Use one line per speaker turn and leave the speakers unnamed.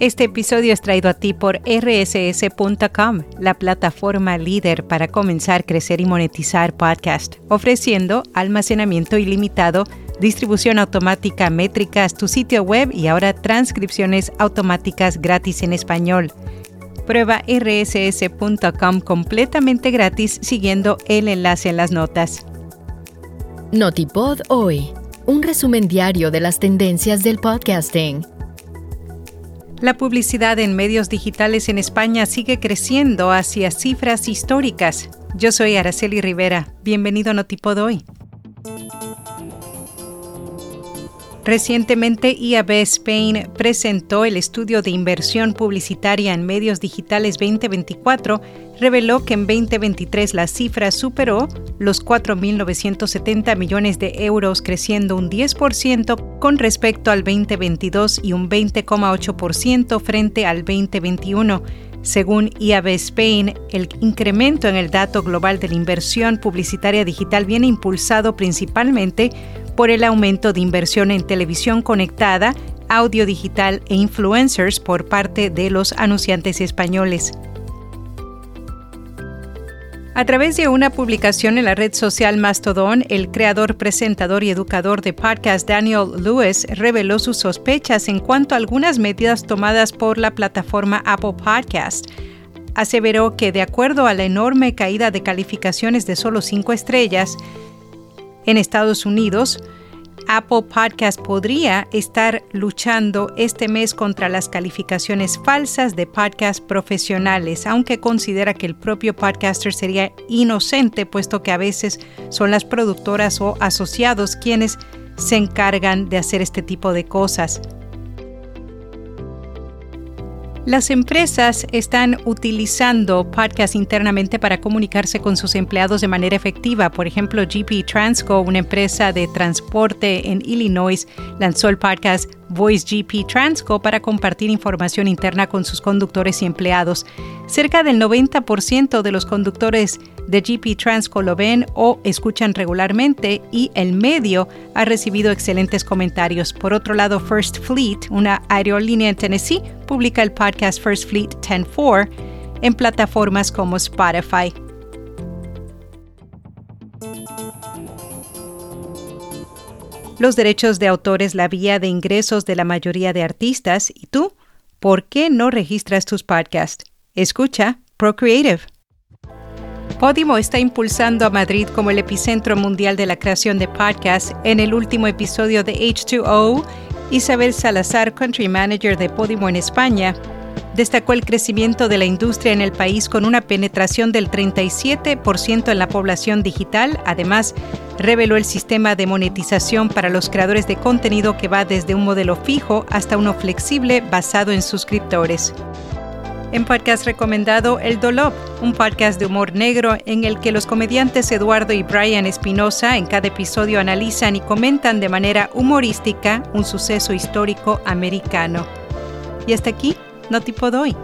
Este episodio es traído a ti por rss.com, la plataforma líder para comenzar, crecer y monetizar podcast, ofreciendo almacenamiento ilimitado, distribución automática, métricas, tu sitio web y ahora transcripciones automáticas gratis en español. Prueba rss.com completamente gratis siguiendo el enlace en las notas.
Notipod hoy, un resumen diario de las tendencias del podcasting.
La publicidad en medios digitales en España sigue creciendo hacia cifras históricas. Yo soy Araceli Rivera. Bienvenido a Notipod hoy. Recientemente, IAB Spain presentó el estudio de inversión publicitaria en medios digitales 2024. Reveló que en 2023 la cifra superó los 4.970 millones de euros, creciendo un 10% con respecto al 2022 y un 20,8% frente al 2021. Según IAB Spain, el incremento en el dato global de la inversión publicitaria digital viene impulsado principalmente por el aumento de inversión en televisión conectada, audio digital e influencers por parte de los anunciantes españoles. A través de una publicación en la red social Mastodon, el creador, presentador y educador de podcast Daniel Lewis reveló sus sospechas en cuanto a algunas medidas tomadas por la plataforma Apple Podcast. Aseveró que, de acuerdo a la enorme caída de calificaciones de solo cinco estrellas, en Estados Unidos, Apple Podcast podría estar luchando este mes contra las calificaciones falsas de podcast profesionales, aunque considera que el propio podcaster sería inocente, puesto que a veces son las productoras o asociados quienes se encargan de hacer este tipo de cosas. Las empresas están utilizando podcasts internamente para comunicarse con sus empleados de manera efectiva. Por ejemplo, GP Transco, una empresa de transporte en Illinois, lanzó el podcast Voice GP Transco para compartir información interna con sus conductores y empleados. Cerca del 90% de los conductores de GP Transco lo ven o escuchan regularmente y el medio ha recibido excelentes comentarios. Por otro lado, First Fleet, una aerolínea en Tennessee, publica el podcast First Fleet 10-4 en plataformas como Spotify. Los derechos de autor es la vía de ingresos de la mayoría de artistas. ¿Y tú? ¿Por qué no registras tus podcasts? Escucha Procreative. Podimo está impulsando a Madrid como el epicentro mundial de la creación de podcasts. En el último episodio de H2O, Isabel Salazar, Country Manager de Podimo en España, destacó el crecimiento de la industria en el país con una penetración del 37% en la población digital. Además, reveló el sistema de monetización para los creadores de contenido que va desde un modelo fijo hasta uno flexible basado en suscriptores. En podcast recomendado El Dolop, un podcast de humor negro en el que los comediantes Eduardo y Brian Espinosa en cada episodio analizan y comentan de manera humorística un suceso histórico americano. Y hasta aquí no tipo doy.